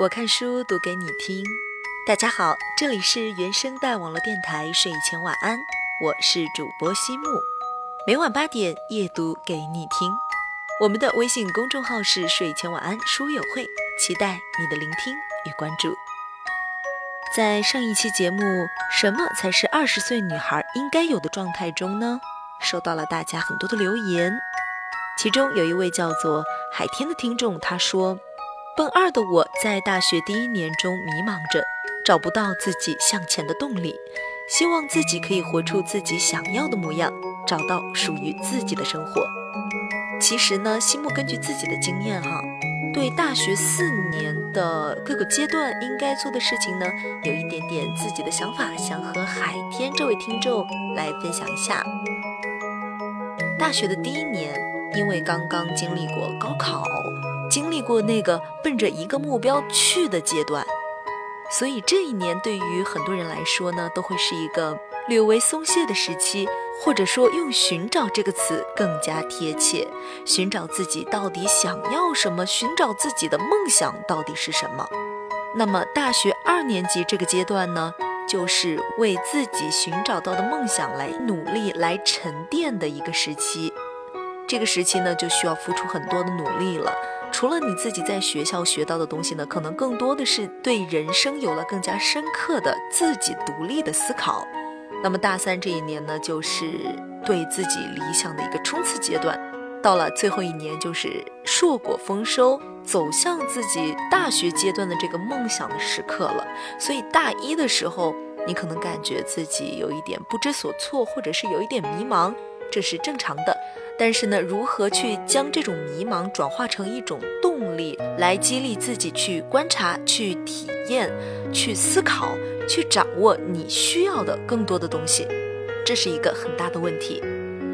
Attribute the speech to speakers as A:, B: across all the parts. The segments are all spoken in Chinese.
A: 我看书读给你听。大家好，这里是原声带网络电台睡前晚安，我是主播西木，每晚八点夜读给你听。我们的微信公众号是睡前晚安书友会，期待你的聆听与关注。在上一期节目《什么才是二十岁女孩应该有的状态》中呢，收到了大家很多的留言，其中有一位叫做海天的听众，他说。奔二的我在大学第一年中迷茫着，找不到自己向前的动力，希望自己可以活出自己想要的模样，找到属于自己的生活。其实呢，西木根据自己的经验哈，对大学四年的各个阶段应该做的事情呢，有一点点自己的想法，想和海天这位听众来分享一下。大学的第一年，因为刚刚经历过高考。经历过那个奔着一个目标去的阶段，所以这一年对于很多人来说呢，都会是一个略微松懈的时期，或者说用“寻找”这个词更加贴切，寻找自己到底想要什么，寻找自己的梦想到底是什么。那么大学二年级这个阶段呢，就是为自己寻找到的梦想来努力、来沉淀的一个时期。这个时期呢，就需要付出很多的努力了。除了你自己在学校学到的东西呢，可能更多的是对人生有了更加深刻的自己独立的思考。那么大三这一年呢，就是对自己理想的一个冲刺阶段。到了最后一年，就是硕果丰收，走向自己大学阶段的这个梦想的时刻了。所以大一的时候，你可能感觉自己有一点不知所措，或者是有一点迷茫，这是正常的。但是呢，如何去将这种迷茫转化成一种动力，来激励自己去观察、去体验、去思考、去掌握你需要的更多的东西，这是一个很大的问题。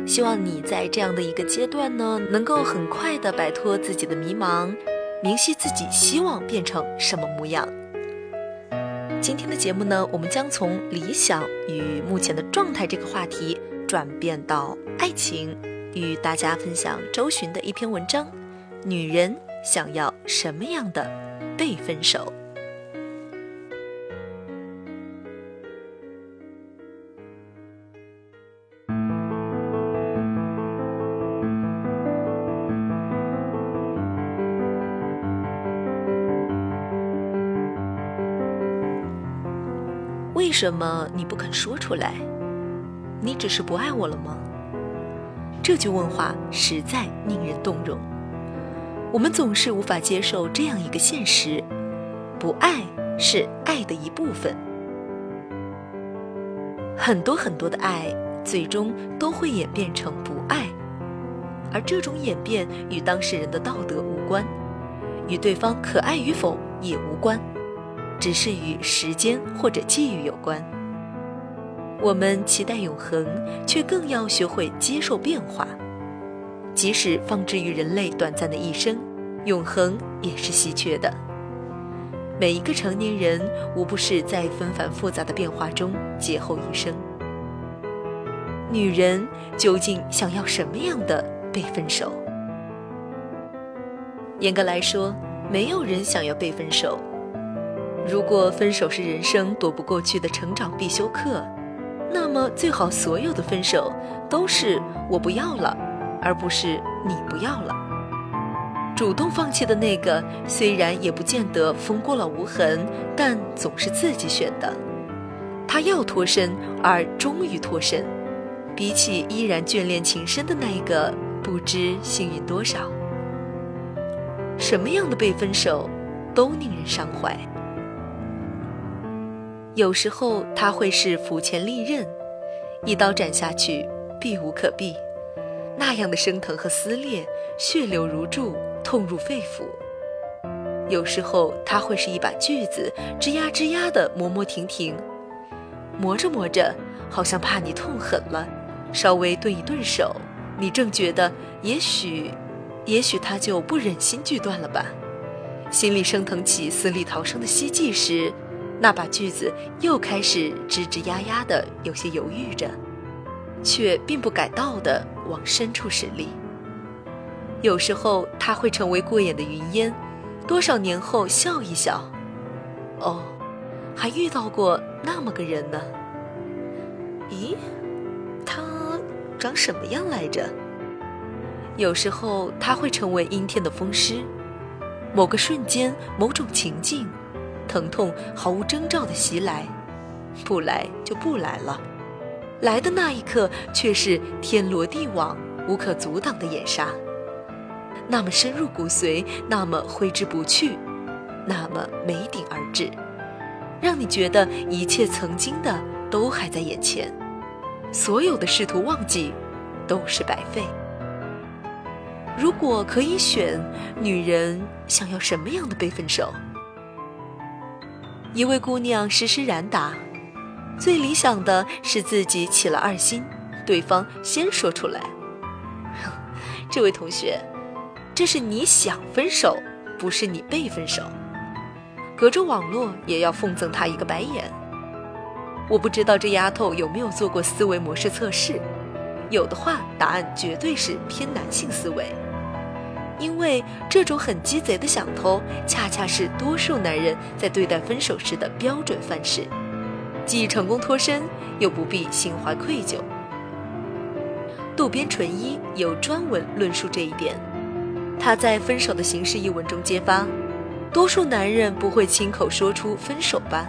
A: 希望你在这样的一个阶段呢，能够很快的摆脱自己的迷茫，明晰自己希望变成什么模样。今天的节目呢，我们将从理想与目前的状态这个话题转变到爱情。与大家分享周巡的一篇文章：女人想要什么样的被分手？为什么你不肯说出来？你只是不爱我了吗？这句问话实在令人动容。我们总是无法接受这样一个现实：不爱是爱的一部分。很多很多的爱，最终都会演变成不爱，而这种演变与当事人的道德无关，与对方可爱与否也无关，只是与时间或者际遇有关。我们期待永恒，却更要学会接受变化。即使放置于人类短暂的一生，永恒也是稀缺的。每一个成年人，无不是在纷繁复杂的变化中劫后余生。女人究竟想要什么样的被分手？严格来说，没有人想要被分手。如果分手是人生躲不过去的成长必修课。那么最好，所有的分手都是我不要了，而不是你不要了。主动放弃的那个，虽然也不见得风过了无痕，但总是自己选的。他要脱身，而终于脱身，比起依然眷恋情深的那一个，不知幸运多少。什么样的被分手，都令人伤怀。有时候他会是斧前利刃，一刀斩下去，避无可避，那样的生疼和撕裂，血流如注，痛入肺腑。有时候他会是一把锯子，吱呀吱呀的磨磨停停，磨着磨着，好像怕你痛狠了，稍微顿一顿手，你正觉得也许，也许他就不忍心锯断了吧，心里升腾起死里逃生的希冀时。那把锯子又开始吱吱呀呀的，有些犹豫着，却并不改道的往深处驶力。有时候它会成为过眼的云烟，多少年后笑一笑，哦，还遇到过那么个人呢。咦，他长什么样来着？有时候他会成为阴天的风湿，某个瞬间，某种情境，疼痛毫无征兆的袭来，不来就不来了，来的那一刻却是天罗地网、无可阻挡的掩杀，那么深入骨髓，那么挥之不去，那么没顶而至，让你觉得一切曾经的都还在眼前，所有的试图忘记，都是白费。如果可以选，女人想要什么样的被分手？一位姑娘实施然答：最理想的是自己起了二心，对方先说出来。这位同学，这是你想分手，不是你被分手。隔着网络也要奉赠他一个白眼。我不知道这丫头有没有做过思维模式测试，有的话，答案绝对是偏男性思维。因为这种很鸡贼的想偷，恰恰是多数男人在对待分手时的标准范式，既成功脱身，又不必心怀愧疚。渡边淳一有专文论述这一点，他在《分手的形式》一文中揭发，多数男人不会亲口说出分手吧，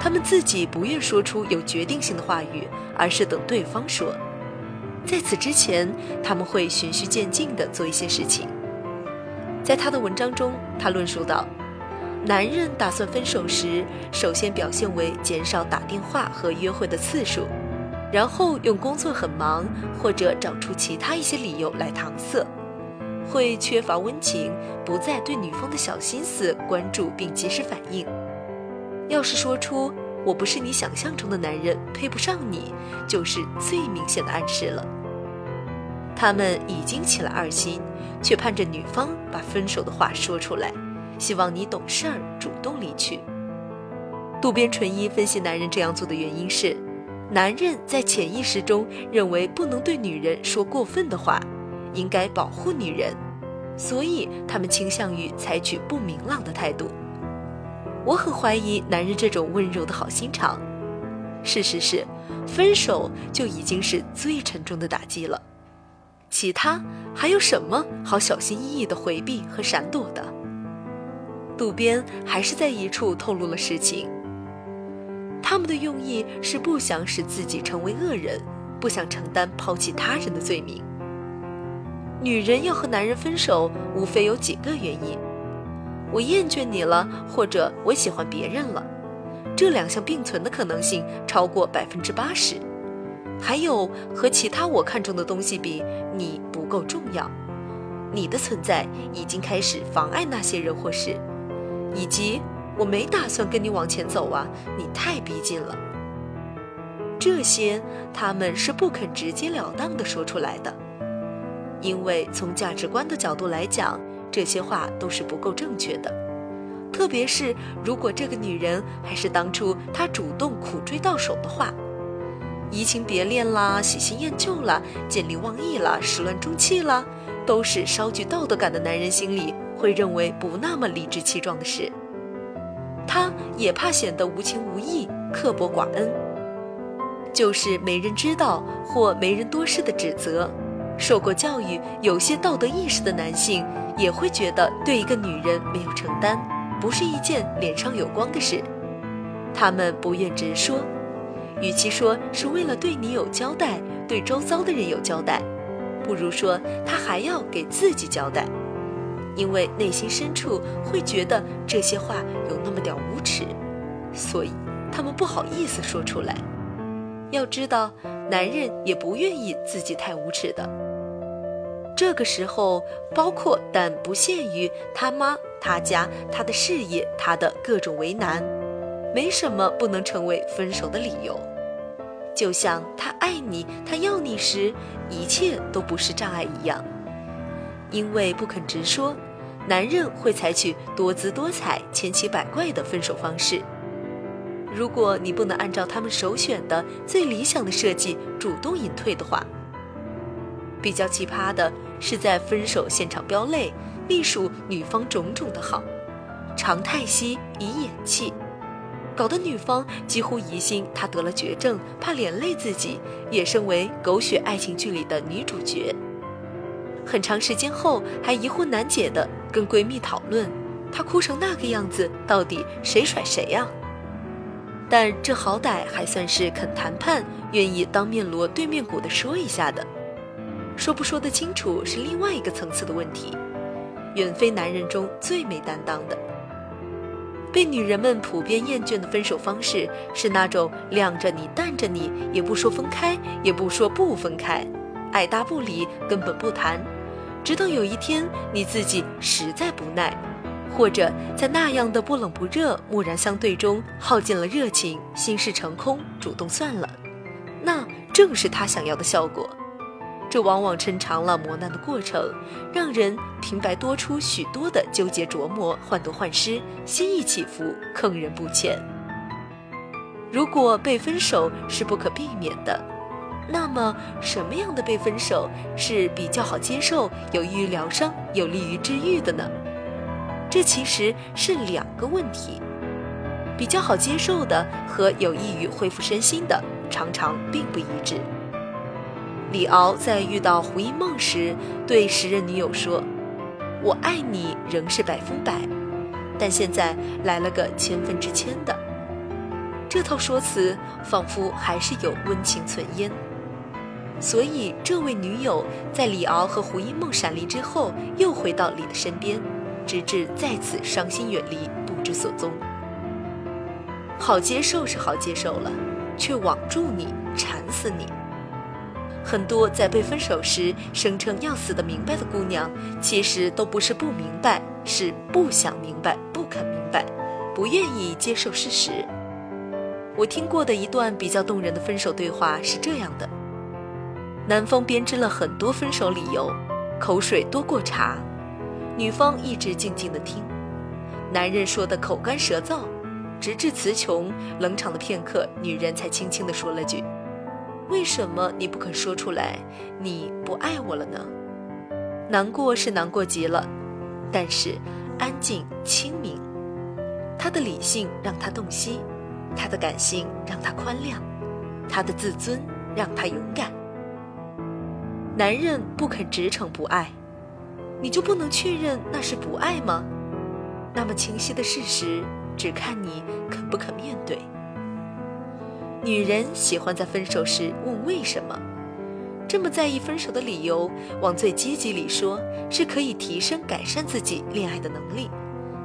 A: 他们自己不愿说出有决定性的话语，而是等对方说。在此之前，他们会循序渐进地做一些事情。在他的文章中，他论述到，男人打算分手时，首先表现为减少打电话和约会的次数，然后用工作很忙或者找出其他一些理由来搪塞，会缺乏温情，不再对女方的小心思关注并及时反应。要是说出。我不是你想象中的男人，配不上你，就是最明显的暗示了。他们已经起了二心，却盼着女方把分手的话说出来，希望你懂事儿，主动离去。渡边淳一分析男人这样做的原因是，男人在潜意识中认为不能对女人说过分的话，应该保护女人，所以他们倾向于采取不明朗的态度。我很怀疑男人这种温柔的好心肠。事实是，分手就已经是最沉重的打击了，其他还有什么好小心翼翼的回避和闪躲的？渡边还是在一处透露了实情。他们的用意是不想使自己成为恶人，不想承担抛弃他人的罪名。女人要和男人分手，无非有几个原因。我厌倦你了，或者我喜欢别人了，这两项并存的可能性超过百分之八十。还有和其他我看中的东西比，你不够重要，你的存在已经开始妨碍那些人或事，以及我没打算跟你往前走啊，你太逼近了。这些他们是不肯直截了当的说出来的，因为从价值观的角度来讲。这些话都是不够正确的，特别是如果这个女人还是当初他主动苦追到手的话，移情别恋啦，喜新厌旧啦，见利忘义啦，始乱终弃啦，都是稍具道德感的男人心里会认为不那么理直气壮的事。他也怕显得无情无义、刻薄寡恩，就是没人知道或没人多事的指责。受过教育、有些道德意识的男性。也会觉得对一个女人没有承担，不是一件脸上有光的事。他们不愿直说，与其说是为了对你有交代，对周遭的人有交代，不如说他还要给自己交代，因为内心深处会觉得这些话有那么点无耻，所以他们不好意思说出来。要知道，男人也不愿意自己太无耻的。这个时候，包括但不限于他妈、他家、他的事业、他的各种为难，没什么不能成为分手的理由。就像他爱你、他要你时，一切都不是障碍一样。因为不肯直说，男人会采取多姿多彩、千奇百怪的分手方式。如果你不能按照他们首选的最理想的设计主动隐退的话，比较奇葩的是，在分手现场飙泪，隶属女方种种的好，常叹息以掩泣。搞得女方几乎疑心他得了绝症，怕连累自己，也身为狗血爱情剧里的女主角。很长时间后，还疑惑难解的跟闺蜜讨论，她哭成那个样子，到底谁甩谁呀？但这好歹还算是肯谈判、愿意当面锣对面鼓的说一下的。说不说得清楚是另外一个层次的问题，远非男人中最没担当的。被女人们普遍厌倦的分手方式是那种晾着你、淡着你，也不说分开，也不说不分开，爱答不理，根本不谈，直到有一天你自己实在不耐，或者在那样的不冷不热、木然相对中耗尽了热情，心事成空，主动算了，那正是他想要的效果。这往往抻长了磨难的过程，让人平白多出许多的纠结琢磨、患得患失、心意起伏，坑人不浅。如果被分手是不可避免的，那么什么样的被分手是比较好接受、有益于疗伤、有利于治愈的呢？这其实是两个问题。比较好接受的和有益于恢复身心的，常常并不一致。李敖在遇到胡因梦时，对时任女友说：“我爱你仍是百分百，但现在来了个千分之千的。”这套说辞仿佛还是有温情存焉。所以，这位女友在李敖和胡因梦闪离之后，又回到李的身边，直至再次伤心远离，不知所踪。好接受是好接受了，却网住你，缠死你。很多在被分手时声称要死的明白的姑娘，其实都不是不明白，是不想明白、不肯明白，不愿意接受事实。我听过的一段比较动人的分手对话是这样的：男方编织了很多分手理由，口水多过茶，女方一直静静的听，男人说的口干舌燥，直至词穷，冷场的片刻，女人才轻轻的说了句。为什么你不肯说出来？你不爱我了呢？难过是难过极了，但是安静清明。他的理性让他洞悉，他的感性让他宽谅，他的自尊让他勇敢。男人不肯直称不爱，你就不能确认那是不爱吗？那么清晰的事实，只看你肯不肯面对。女人喜欢在分手时问为什么，这么在意分手的理由，往最积极里说，是可以提升改善自己恋爱的能力，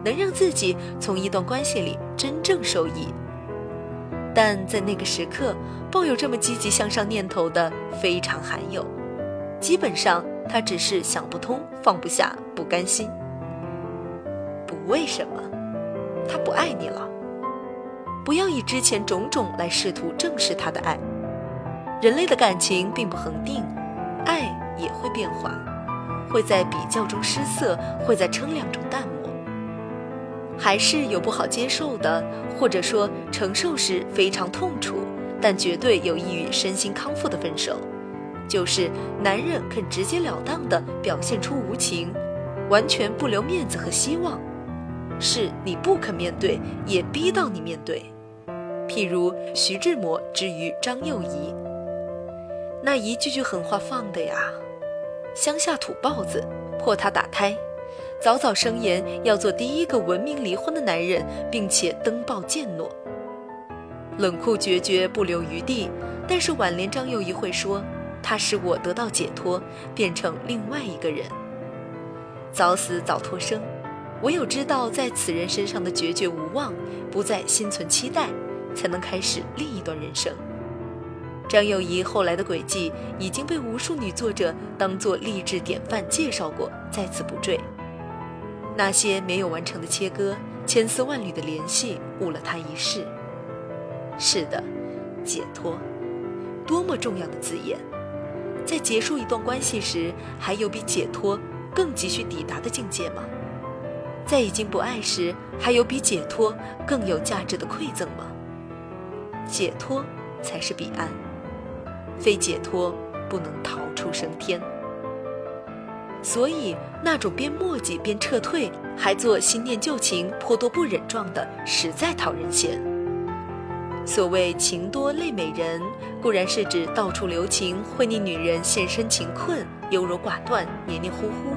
A: 能让自己从一段关系里真正受益。但在那个时刻，抱有这么积极向上念头的非常罕有，基本上他只是想不通、放不下、不甘心。不为什么，他不爱你了。不要以之前种种来试图证实他的爱。人类的感情并不恒定，爱也会变化，会在比较中失色，会在称量中淡漠。还是有不好接受的，或者说承受时非常痛楚，但绝对有益于身心康复的分手，就是男人肯直截了当地表现出无情，完全不留面子和希望，是你不肯面对，也逼到你面对。譬如徐志摩之于张幼仪，那一句句狠话放的呀，乡下土包子，破他打胎，早早声言要做第一个文明离婚的男人，并且登报践诺，冷酷决绝，不留余地。但是挽联张幼仪会说，他使我得到解脱，变成另外一个人，早死早脱生，唯有知道在此人身上的决绝无望，不再心存期待。才能开始另一段人生。张幼仪后来的轨迹已经被无数女作者当作励志典范介绍过，在此不赘。那些没有完成的切割，千丝万缕的联系，误了她一世。是的，解脱，多么重要的字眼！在结束一段关系时，还有比解脱更急需抵达的境界吗？在已经不爱时，还有比解脱更有价值的馈赠吗？解脱才是彼岸，非解脱不能逃出升天。所以那种边磨叽边撤退，还做新念旧情、颇多不忍状的，实在讨人嫌。所谓情多泪美人，固然是指到处留情，会令女人陷身情困，优柔寡断，黏黏糊糊，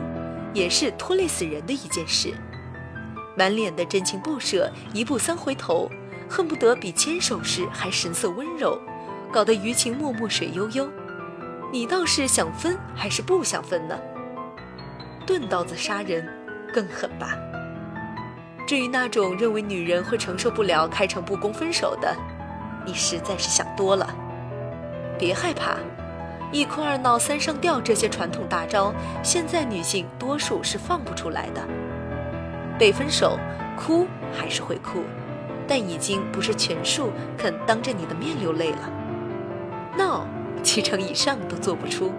A: 也是拖累死人的一件事。满脸的真情不舍，一步三回头，恨不得比牵手时还神色温柔，搞得余情脉脉水悠悠。你倒是想分还是不想分呢？钝刀子杀人更狠吧？至于那种认为女人会承受不了开诚布公分手的，你实在是想多了。别害怕，一哭二闹三上吊这些传统大招，现在女性多数是放不出来的。被分手，哭还是会哭，但已经不是全数肯当着你的面流泪了。闹，七成以上都做不出。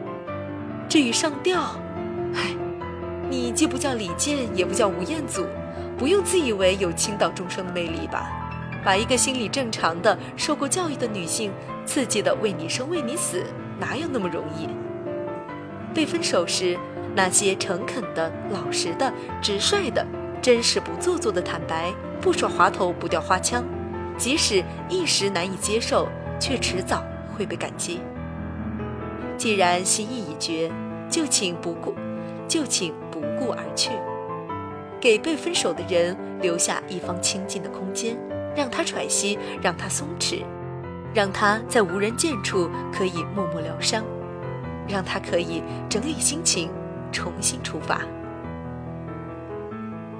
A: 至于上吊，唉，你既不叫李健，也不叫吴彦祖，不用自以为有倾倒众生的魅力吧？把一个心理正常的、受过教育的女性刺激的为你生为你死，哪有那么容易？被分手时，那些诚恳的、老实的、直率的。真实不做作的坦白，不耍滑头不掉花枪，即使一时难以接受，却迟早会被感激。既然心意已决，就请不顾，就请不顾而去，给被分手的人留下一方清静的空间，让他喘息，让他松弛，让他在无人见处可以默默疗伤，让他可以整理心情，重新出发。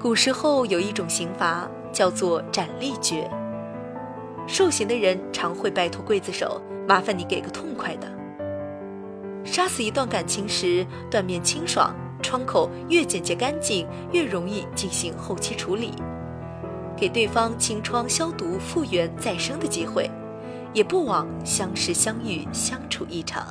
A: 古时候有一种刑罚叫做斩立决，受刑的人常会拜托刽子手，麻烦你给个痛快的。杀死一段感情时，断面清爽，窗口越简洁干净，越容易进行后期处理，给对方清创消毒、复原再生的机会，也不枉相识相遇相处一场。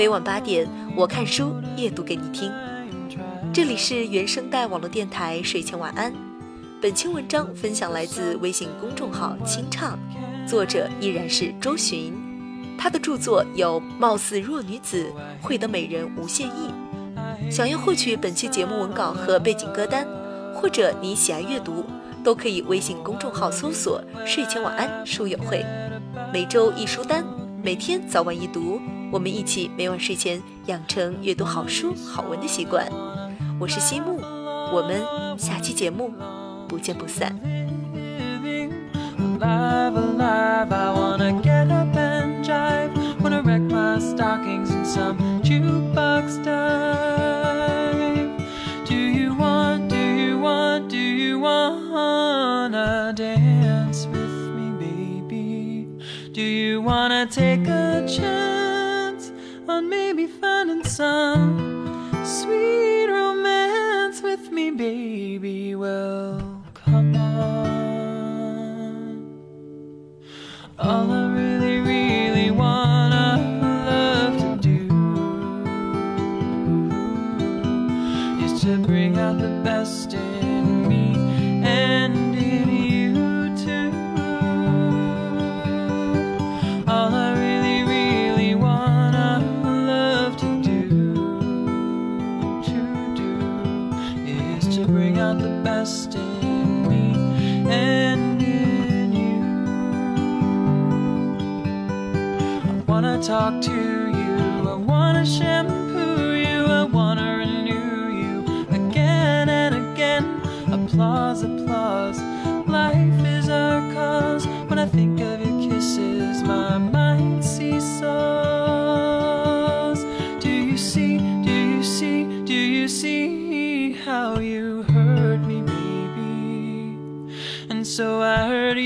A: 每晚八点，我看书夜读给你听。这里是原声带网络电台睡前晚安。本期文章分享来自微信公众号“清唱”，作者依然是周寻。他的著作有《貌似弱女子》《会得美人无限意》。想要获取本期节目文稿和背景歌单，或者你喜爱阅读，都可以微信公众号搜索“睡前晚安书友会”，每周一书单，每天早晚一读。我们一起每晚睡前养成阅读好书好文的习惯。我是西木，我们下期节目不见不散。maybe finding some sweet romance with me, baby. Well, Applause, applause, life is our cause. When I think of your kisses, my mind seesaws. Do you see, do you see, do you see how you hurt me, baby? And so I hurt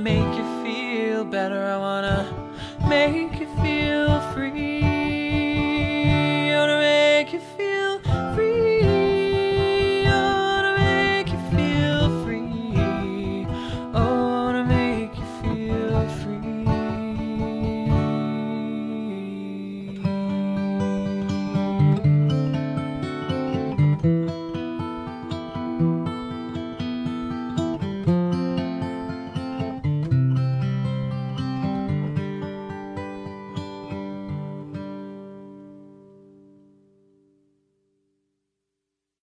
B: make you feel better, I wanna